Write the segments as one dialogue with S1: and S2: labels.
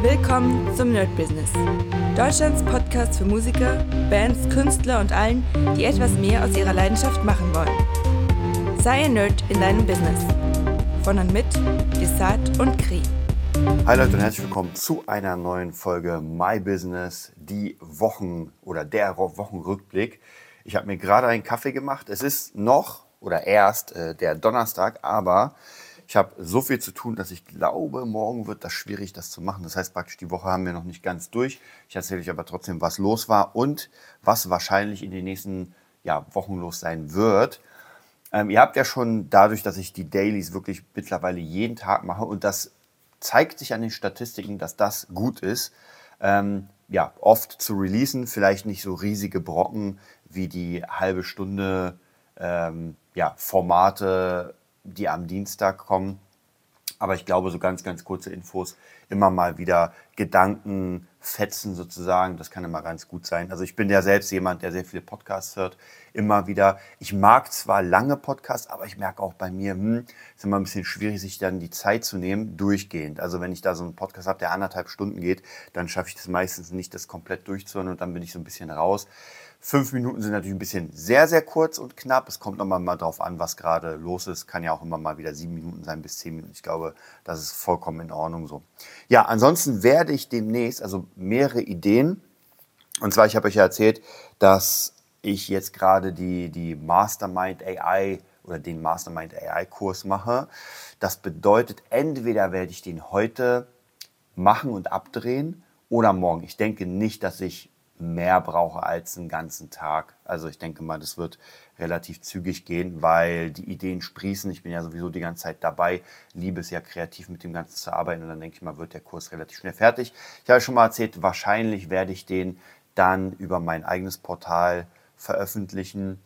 S1: Willkommen zum Nerd Business. Deutschlands Podcast für Musiker, Bands, Künstler und allen, die etwas mehr aus ihrer Leidenschaft machen wollen. Sei ein Nerd in deinem Business. Von und mit Desart und Kri.
S2: Hi Leute und herzlich willkommen zu einer neuen Folge My Business, die Wochen oder der Wochenrückblick. Ich habe mir gerade einen Kaffee gemacht. Es ist noch oder erst äh, der Donnerstag, aber ich habe so viel zu tun, dass ich glaube, morgen wird das schwierig, das zu machen. Das heißt praktisch, die Woche haben wir noch nicht ganz durch. Ich erzähle euch aber trotzdem, was los war und was wahrscheinlich in den nächsten ja, Wochen los sein wird. Ähm, ihr habt ja schon dadurch, dass ich die Dailies wirklich mittlerweile jeden Tag mache und das zeigt sich an den Statistiken, dass das gut ist. Ähm, ja, oft zu releasen, vielleicht nicht so riesige Brocken wie die halbe Stunde ähm, ja, Formate die am Dienstag kommen. Aber ich glaube, so ganz, ganz kurze Infos, immer mal wieder Gedanken, Fetzen sozusagen, das kann immer ganz gut sein. Also ich bin ja selbst jemand, der sehr viele Podcasts hört, immer wieder. Ich mag zwar lange Podcasts, aber ich merke auch bei mir, hm, ist immer ein bisschen schwierig, sich dann die Zeit zu nehmen, durchgehend. Also wenn ich da so einen Podcast habe, der anderthalb Stunden geht, dann schaffe ich das meistens nicht, das komplett durchzuhören und dann bin ich so ein bisschen raus. Fünf Minuten sind natürlich ein bisschen sehr, sehr kurz und knapp. Es kommt nochmal mal drauf an, was gerade los ist. Kann ja auch immer mal wieder sieben Minuten sein bis zehn Minuten. Ich glaube, das ist vollkommen in Ordnung so. Ja, ansonsten werde ich demnächst, also mehrere Ideen. Und zwar, ich habe euch ja erzählt, dass ich jetzt gerade die, die Mastermind AI oder den Mastermind AI Kurs mache. Das bedeutet, entweder werde ich den heute machen und abdrehen oder morgen. Ich denke nicht, dass ich mehr brauche als einen ganzen Tag. Also ich denke mal, das wird relativ zügig gehen, weil die Ideen sprießen. Ich bin ja sowieso die ganze Zeit dabei, liebe es ja kreativ mit dem Ganzen zu arbeiten und dann denke ich mal, wird der Kurs relativ schnell fertig. Ich habe schon mal erzählt, wahrscheinlich werde ich den dann über mein eigenes Portal veröffentlichen,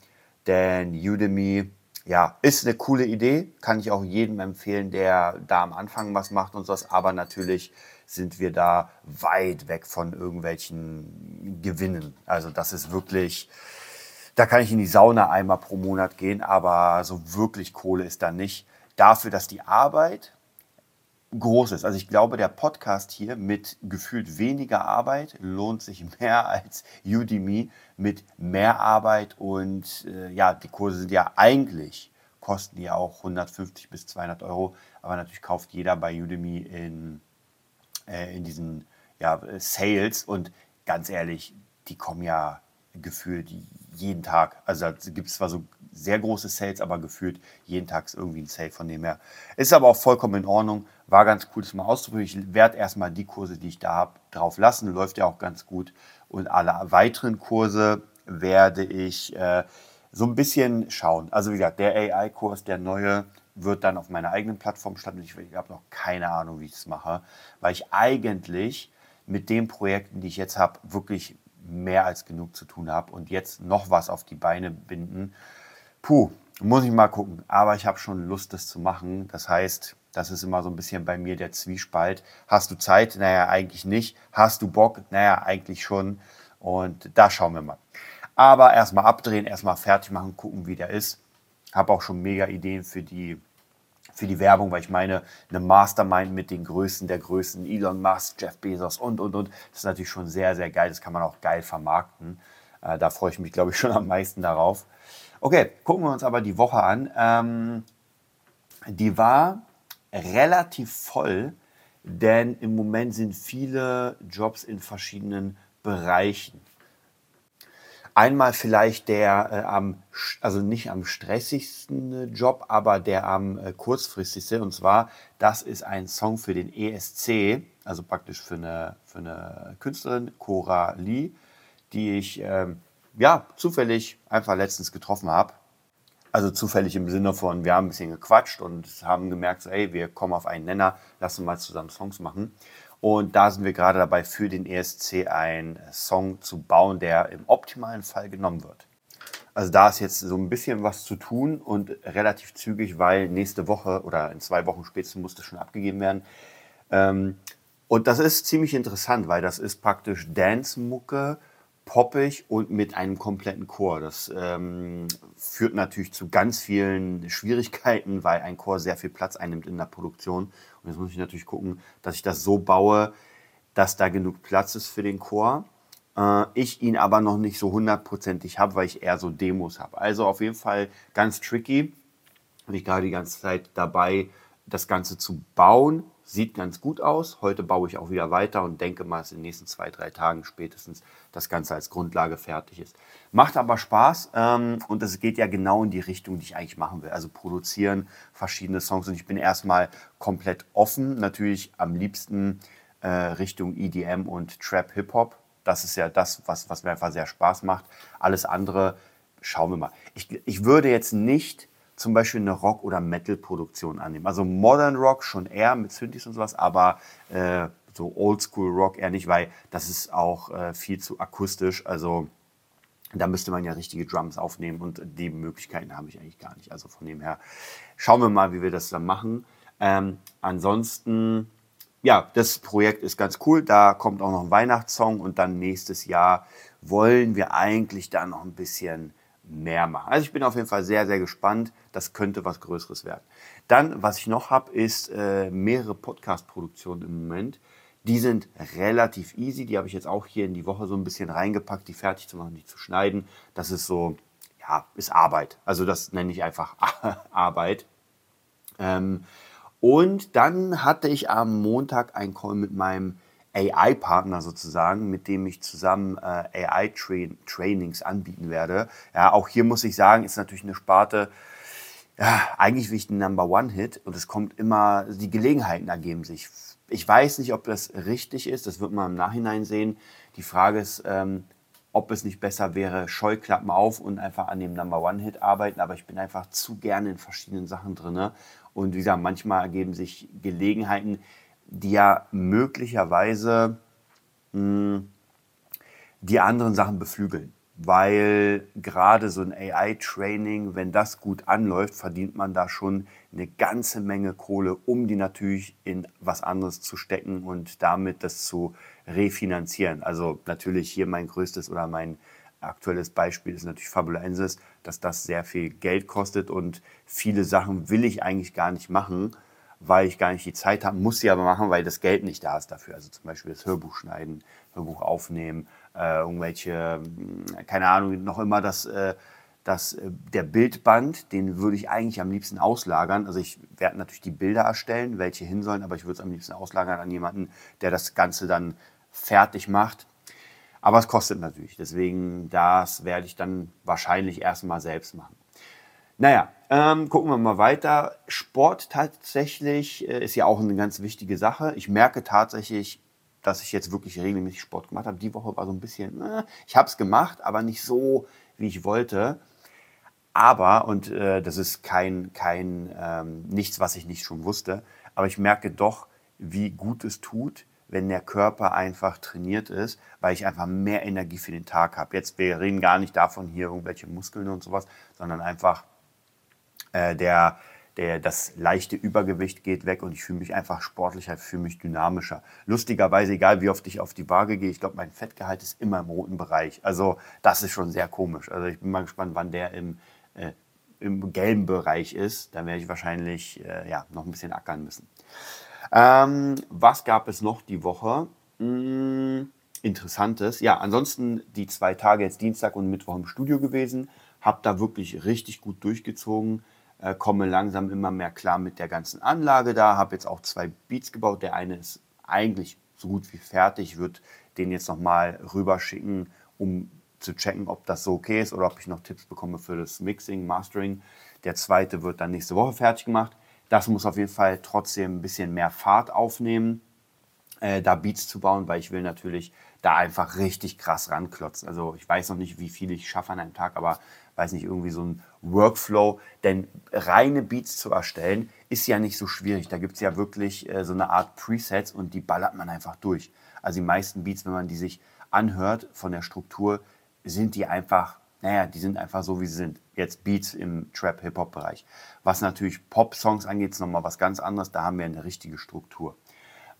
S2: denn Udemy ja, ist eine coole Idee, kann ich auch jedem empfehlen, der da am Anfang was macht und sowas, aber natürlich sind wir da weit weg von irgendwelchen Gewinnen. Also das ist wirklich, da kann ich in die Sauna einmal pro Monat gehen, aber so wirklich Kohle ist da nicht. Dafür, dass die Arbeit groß ist. Also ich glaube, der Podcast hier mit gefühlt weniger Arbeit lohnt sich mehr als Udemy mit mehr Arbeit und äh, ja, die Kurse sind ja eigentlich kosten die auch 150 bis 200 Euro, aber natürlich kauft jeder bei Udemy in äh, in diesen ja, Sales und ganz ehrlich, die kommen ja gefühlt jeden Tag. Also gibt es zwar so sehr große Sales, aber gefühlt jeden Tag ist irgendwie ein Sale von dem her. Ist aber auch vollkommen in Ordnung. War ganz cool, das mal auszuprobieren. Ich werde erstmal die Kurse, die ich da habe, drauf lassen. Läuft ja auch ganz gut. Und alle weiteren Kurse werde ich äh, so ein bisschen schauen. Also wie gesagt, der AI-Kurs, der neue, wird dann auf meiner eigenen Plattform stattfinden. Ich habe noch keine Ahnung, wie ich das mache, weil ich eigentlich mit den Projekten, die ich jetzt habe, wirklich mehr als genug zu tun habe und jetzt noch was auf die Beine binden. Puh, muss ich mal gucken. Aber ich habe schon Lust, das zu machen. Das heißt, das ist immer so ein bisschen bei mir der Zwiespalt. Hast du Zeit? Naja, eigentlich nicht. Hast du Bock? Naja, eigentlich schon. Und da schauen wir mal. Aber erstmal abdrehen, erstmal fertig machen, gucken, wie der ist habe auch schon mega Ideen für die, für die Werbung, weil ich meine, eine Mastermind mit den Größten der Größten, Elon Musk, Jeff Bezos und, und, und, das ist natürlich schon sehr, sehr geil. Das kann man auch geil vermarkten. Äh, da freue ich mich, glaube ich, schon am meisten darauf. Okay, gucken wir uns aber die Woche an. Ähm, die war relativ voll, denn im Moment sind viele Jobs in verschiedenen Bereichen. Einmal vielleicht der äh, am, also nicht am stressigsten äh, Job, aber der am äh, kurzfristigste. Und zwar, das ist ein Song für den ESC, also praktisch für eine, für eine Künstlerin, Cora Lee, die ich ähm, ja zufällig einfach letztens getroffen habe. Also zufällig im Sinne von, wir haben ein bisschen gequatscht und haben gemerkt, so, ey, wir kommen auf einen Nenner, lass uns mal zusammen Songs machen. Und da sind wir gerade dabei, für den ESC einen Song zu bauen, der im optimalen Fall genommen wird. Also da ist jetzt so ein bisschen was zu tun und relativ zügig, weil nächste Woche oder in zwei Wochen spätestens muss das schon abgegeben werden. Ähm, und das ist ziemlich interessant, weil das ist praktisch Dance-Mucke, poppig und mit einem kompletten Chor. Das ähm, führt natürlich zu ganz vielen Schwierigkeiten, weil ein Chor sehr viel Platz einnimmt in der Produktion. Und jetzt muss ich natürlich gucken, dass ich das so baue, dass da genug Platz ist für den Chor. Äh, ich ihn aber noch nicht so hundertprozentig habe, weil ich eher so Demos habe. Also auf jeden Fall ganz tricky. Bin ich gerade die ganze Zeit dabei, das Ganze zu bauen. Sieht ganz gut aus. Heute baue ich auch wieder weiter und denke mal, dass in den nächsten zwei, drei Tagen spätestens das Ganze als Grundlage fertig ist. Macht aber Spaß ähm, und es geht ja genau in die Richtung, die ich eigentlich machen will. Also produzieren verschiedene Songs und ich bin erstmal komplett offen. Natürlich am liebsten äh, Richtung EDM und Trap Hip Hop. Das ist ja das, was, was mir einfach sehr Spaß macht. Alles andere schauen wir mal. Ich, ich würde jetzt nicht zum Beispiel eine Rock- oder Metal-Produktion annehmen. Also Modern Rock schon eher mit Synthes und sowas, aber äh, so Oldschool Rock eher nicht, weil das ist auch äh, viel zu akustisch. Also da müsste man ja richtige Drums aufnehmen und die Möglichkeiten habe ich eigentlich gar nicht. Also von dem her schauen wir mal, wie wir das dann machen. Ähm, ansonsten, ja, das Projekt ist ganz cool. Da kommt auch noch ein Weihnachtssong und dann nächstes Jahr wollen wir eigentlich da noch ein bisschen mehr machen. Also ich bin auf jeden Fall sehr, sehr gespannt. Das könnte was Größeres werden. Dann, was ich noch habe, ist äh, mehrere Podcast-Produktionen im Moment. Die sind relativ easy. Die habe ich jetzt auch hier in die Woche so ein bisschen reingepackt, die fertig zu machen, die zu schneiden. Das ist so, ja, ist Arbeit. Also das nenne ich einfach Arbeit. Ähm, und dann hatte ich am Montag einen Call mit meinem AI-Partner sozusagen, mit dem ich zusammen äh, AI-Trainings anbieten werde. Ja, auch hier muss ich sagen, ist natürlich eine Sparte, ja, eigentlich wie ich ein Number One-Hit und es kommt immer, die Gelegenheiten ergeben sich. Ich weiß nicht, ob das richtig ist, das wird man im Nachhinein sehen. Die Frage ist, ähm, ob es nicht besser wäre, Scheuklappen auf und einfach an dem Number One-Hit arbeiten, aber ich bin einfach zu gerne in verschiedenen Sachen drin. Und wie gesagt, manchmal ergeben sich Gelegenheiten, die ja möglicherweise mh, hm, die anderen Sachen beflügeln. Weil gerade so ein AI-Training, wenn das gut anläuft, verdient man da schon eine ganze Menge Kohle, um die natürlich in was anderes zu stecken und damit das zu refinanzieren. Also natürlich hier mein größtes oder mein aktuelles Beispiel ist natürlich Fabulensis, dass das sehr viel Geld kostet und viele Sachen will ich eigentlich gar nicht machen weil ich gar nicht die Zeit habe, muss sie aber machen, weil das Geld nicht da ist dafür. Also zum Beispiel das Hörbuch schneiden, Hörbuch aufnehmen, äh, irgendwelche, hm, keine Ahnung, noch immer das, äh, das, äh, der Bildband, den würde ich eigentlich am liebsten auslagern. Also ich werde natürlich die Bilder erstellen, welche hin sollen, aber ich würde es am liebsten auslagern an jemanden, der das Ganze dann fertig macht. Aber es kostet natürlich. Deswegen, das werde ich dann wahrscheinlich erstmal selbst machen. Naja, ähm, gucken wir mal weiter. Sport tatsächlich äh, ist ja auch eine ganz wichtige Sache. Ich merke tatsächlich, dass ich jetzt wirklich regelmäßig Sport gemacht habe. Die Woche war so ein bisschen, äh, ich habe es gemacht, aber nicht so, wie ich wollte. Aber, und äh, das ist kein, kein ähm, nichts, was ich nicht schon wusste, aber ich merke doch, wie gut es tut, wenn der Körper einfach trainiert ist, weil ich einfach mehr Energie für den Tag habe. Jetzt, wir reden gar nicht davon, hier irgendwelche Muskeln und sowas, sondern einfach äh, der, der, das leichte Übergewicht geht weg und ich fühle mich einfach sportlicher, fühle mich dynamischer. Lustigerweise, egal wie oft ich auf die Waage gehe, ich glaube, mein Fettgehalt ist immer im roten Bereich. Also das ist schon sehr komisch. Also ich bin mal gespannt, wann der im, äh, im gelben Bereich ist. Dann werde ich wahrscheinlich äh, ja, noch ein bisschen ackern müssen. Ähm, was gab es noch die Woche? Hm, Interessantes. Ja, ansonsten die zwei Tage, jetzt Dienstag und Mittwoch im Studio gewesen. Habe da wirklich richtig gut durchgezogen äh, komme langsam immer mehr klar mit der ganzen Anlage da, habe jetzt auch zwei Beats gebaut. Der eine ist eigentlich so gut wie fertig, würde den jetzt nochmal rüberschicken, um zu checken, ob das so okay ist oder ob ich noch Tipps bekomme für das Mixing, Mastering. Der zweite wird dann nächste Woche fertig gemacht. Das muss auf jeden Fall trotzdem ein bisschen mehr Fahrt aufnehmen, äh, da Beats zu bauen, weil ich will natürlich da einfach richtig krass ranklotzen. Also ich weiß noch nicht, wie viel ich schaffe an einem Tag, aber weiß nicht, irgendwie so ein Workflow. Denn reine Beats zu erstellen, ist ja nicht so schwierig. Da gibt es ja wirklich äh, so eine Art Presets und die ballert man einfach durch. Also die meisten Beats, wenn man die sich anhört von der Struktur, sind die einfach, naja, die sind einfach so, wie sie sind. Jetzt Beats im Trap-Hip-Hop-Bereich. Was natürlich Pop-Songs angeht, ist nochmal was ganz anderes. Da haben wir eine richtige Struktur.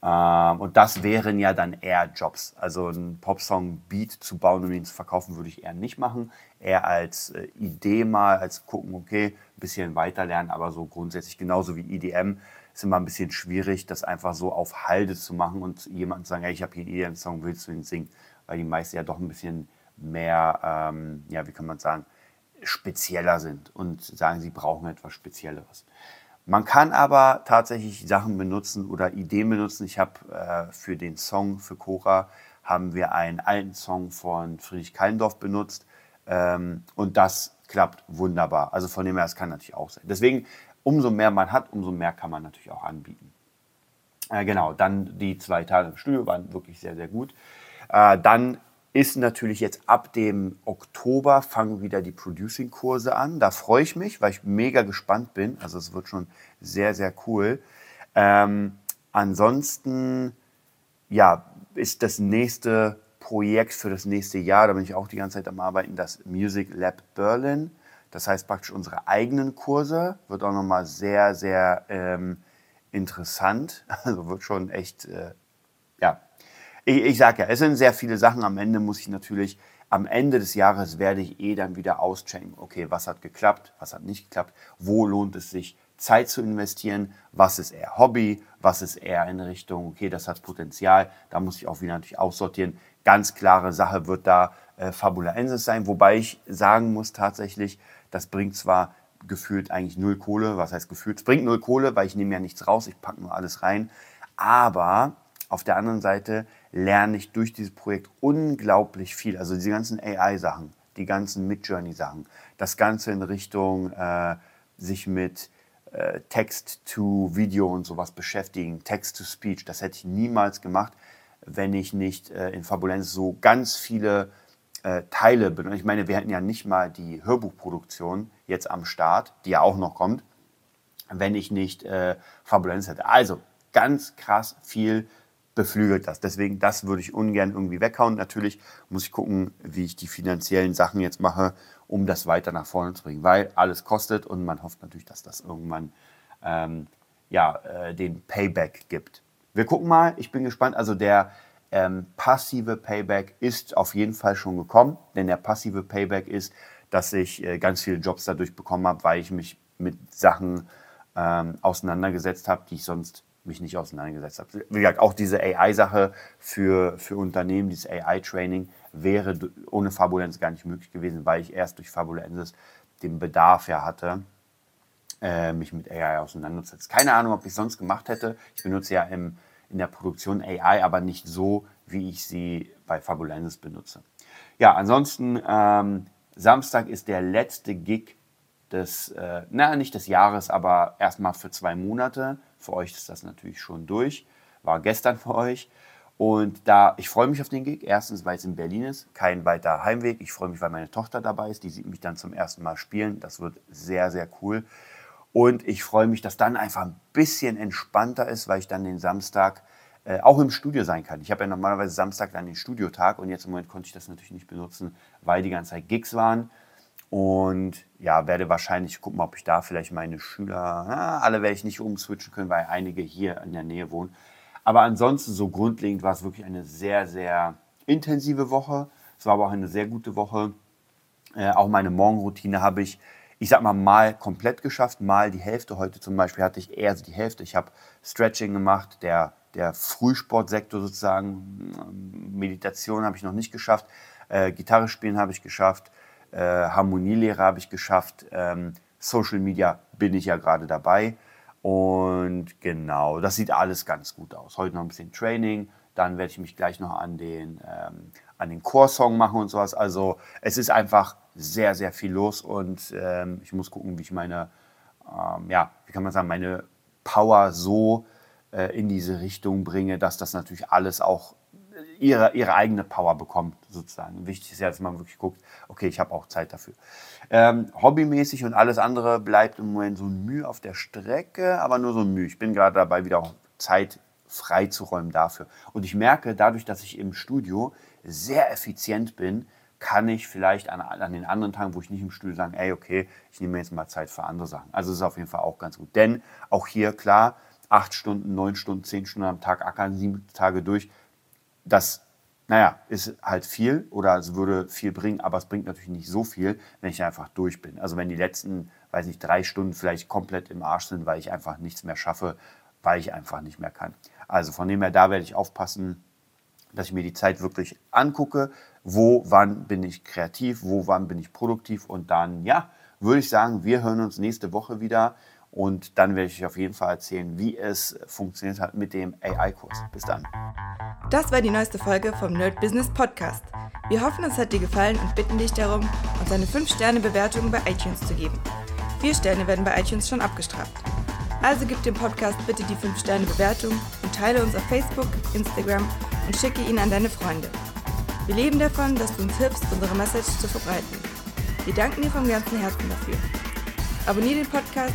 S2: Ähm, und das wären ja dann eher Jobs. Also einen Popsong-Beat zu bauen und ihn zu verkaufen, würde ich eher nicht machen. Eher als äh, Idee mal, als gucken, okay, ein bisschen weiter lernen, aber so grundsätzlich genauso wie EDM. ist immer ein bisschen schwierig, das einfach so auf Halde zu machen und jemandem zu sagen, hey, ich habe hier einen einen Song, willst du ihn singen? Weil die meisten ja doch ein bisschen mehr, ähm, ja, wie kann man sagen, spezieller sind und sagen, sie brauchen etwas Spezielleres. Man kann aber tatsächlich Sachen benutzen oder Ideen benutzen. Ich habe äh, für den Song für Cora haben wir einen alten Song von Friedrich Kallendorf benutzt ähm, und das klappt wunderbar. Also von dem her, es kann natürlich auch sein. Deswegen, umso mehr man hat, umso mehr kann man natürlich auch anbieten. Äh, genau, dann die zwei Tage im Studio waren wirklich sehr, sehr gut. Äh, dann ist natürlich jetzt ab dem Oktober fangen wieder die Producing-Kurse an. Da freue ich mich, weil ich mega gespannt bin. Also es wird schon sehr, sehr cool. Ähm, ansonsten, ja, ist das nächste Projekt für das nächste Jahr, da bin ich auch die ganze Zeit am Arbeiten, das Music Lab Berlin. Das heißt praktisch unsere eigenen Kurse. Wird auch nochmal sehr, sehr ähm, interessant. Also wird schon echt, äh, ich, ich sage ja, es sind sehr viele Sachen. Am Ende muss ich natürlich, am Ende des Jahres werde ich eh dann wieder auschecken, okay, was hat geklappt, was hat nicht geklappt, wo lohnt es sich, Zeit zu investieren, was ist eher Hobby, was ist eher in Richtung, okay, das hat Potenzial, da muss ich auch wieder natürlich aussortieren. Ganz klare Sache wird da äh, Fabula Ensis sein, wobei ich sagen muss tatsächlich, das bringt zwar gefühlt eigentlich null Kohle, was heißt gefühlt, es bringt null Kohle, weil ich nehme ja nichts raus, ich packe nur alles rein, aber auf der anderen Seite lerne ich durch dieses Projekt unglaublich viel. Also diese ganzen AI-Sachen, die ganzen Midjourney-Sachen, das Ganze in Richtung äh, sich mit äh, Text-to-Video und sowas beschäftigen, Text-to-Speech, das hätte ich niemals gemacht, wenn ich nicht äh, in Fabulenz so ganz viele äh, Teile benutze. Ich meine, wir hätten ja nicht mal die Hörbuchproduktion jetzt am Start, die ja auch noch kommt, wenn ich nicht äh, Fabulenz hätte. Also ganz krass viel beflügelt das. Deswegen, das würde ich ungern irgendwie weghauen. Natürlich muss ich gucken, wie ich die finanziellen Sachen jetzt mache, um das weiter nach vorne zu bringen, weil alles kostet und man hofft natürlich, dass das irgendwann ähm, ja, äh, den Payback gibt. Wir gucken mal, ich bin gespannt. Also der ähm, passive Payback ist auf jeden Fall schon gekommen, denn der passive Payback ist, dass ich äh, ganz viele Jobs dadurch bekommen habe, weil ich mich mit Sachen ähm, auseinandergesetzt habe, die ich sonst mich nicht auseinandergesetzt habe. Wie gesagt, auch diese AI-Sache für, für Unternehmen, dieses AI-Training wäre ohne Fabulenz gar nicht möglich gewesen, weil ich erst durch Fabulensis den Bedarf ja hatte, äh, mich mit AI auseinanderzusetzen. Keine Ahnung, ob ich es sonst gemacht hätte. Ich benutze ja im, in der Produktion AI, aber nicht so, wie ich sie bei Fabulensis benutze. Ja, ansonsten, ähm, Samstag ist der letzte Gig des, äh, na, nicht des Jahres, aber erstmal für zwei Monate. Für euch ist das natürlich schon durch. War gestern für euch. Und da, ich freue mich auf den Gig. Erstens, weil es in Berlin ist, kein weiter Heimweg. Ich freue mich, weil meine Tochter dabei ist. Die sieht mich dann zum ersten Mal spielen. Das wird sehr, sehr cool. Und ich freue mich, dass dann einfach ein bisschen entspannter ist, weil ich dann den Samstag äh, auch im Studio sein kann. Ich habe ja normalerweise Samstag dann den Studiotag und jetzt im Moment konnte ich das natürlich nicht benutzen, weil die ganze Zeit Gigs waren. Und ja, werde wahrscheinlich gucken, ob ich da vielleicht meine Schüler, na, alle werde ich nicht umswitchen können, weil einige hier in der Nähe wohnen. Aber ansonsten so grundlegend war es wirklich eine sehr, sehr intensive Woche. Es war aber auch eine sehr gute Woche. Äh, auch meine Morgenroutine habe ich, ich sag mal, mal komplett geschafft, mal die Hälfte. Heute zum Beispiel hatte ich eher die Hälfte. Ich habe Stretching gemacht, der, der Frühsportsektor sozusagen. Meditation habe ich noch nicht geschafft. Äh, Gitarre spielen habe ich geschafft äh, Harmonielehre habe ich geschafft, ähm, Social Media bin ich ja gerade dabei. Und genau, das sieht alles ganz gut aus. Heute noch ein bisschen Training, dann werde ich mich gleich noch an den, ähm, an den Chorsong machen und sowas. Also es ist einfach sehr, sehr viel los und ähm, ich muss gucken, wie ich meine, ähm, ja, wie kann man sagen, meine Power so äh, in diese Richtung bringe, dass das natürlich alles auch ihre, ihre eigene Power bekommt, sozusagen. Wichtig ist ja, dass man wirklich guckt, okay, ich habe auch Zeit dafür. Ähm, hobbymäßig und alles andere bleibt im Moment so ein Mühe auf der Strecke, aber nur so ein Mühe. Ich bin gerade dabei, wieder Zeit freizuräumen dafür. Und ich merke, dadurch, dass ich im Studio sehr effizient bin, kann ich vielleicht an, an den anderen Tagen, wo ich nicht im Studio sagen, ey, okay, ich nehme jetzt mal Zeit für andere Sachen. Also das ist auf jeden Fall auch ganz gut. Denn auch hier, klar, acht Stunden, neun Stunden, zehn Stunden am Tag ackern, sieben Tage durch, das, naja, ist halt viel oder es würde viel bringen, aber es bringt natürlich nicht so viel, wenn ich einfach durch bin. Also wenn die letzten, weiß nicht, drei Stunden vielleicht komplett im Arsch sind, weil ich einfach nichts mehr schaffe, weil ich einfach nicht mehr kann. Also von dem her, da werde ich aufpassen, dass ich mir die Zeit wirklich angucke, wo, wann bin ich kreativ, wo, wann bin ich produktiv und dann, ja, würde ich sagen, wir hören uns nächste Woche wieder und dann werde ich euch auf jeden Fall erzählen, wie es funktioniert hat mit dem AI-Kurs. Bis dann.
S1: Das war die neueste Folge vom Nerd Business Podcast. Wir hoffen, es hat dir gefallen und bitten dich darum, uns eine 5-Sterne-Bewertung bei iTunes zu geben. Vier Sterne werden bei iTunes schon abgestraft. Also gib dem Podcast bitte die 5-Sterne-Bewertung und teile uns auf Facebook, Instagram und schicke ihn an deine Freunde. Wir leben davon, dass du uns hilfst, unsere Message zu verbreiten. Wir danken dir vom ganzen Herzen dafür. Abonnier den Podcast,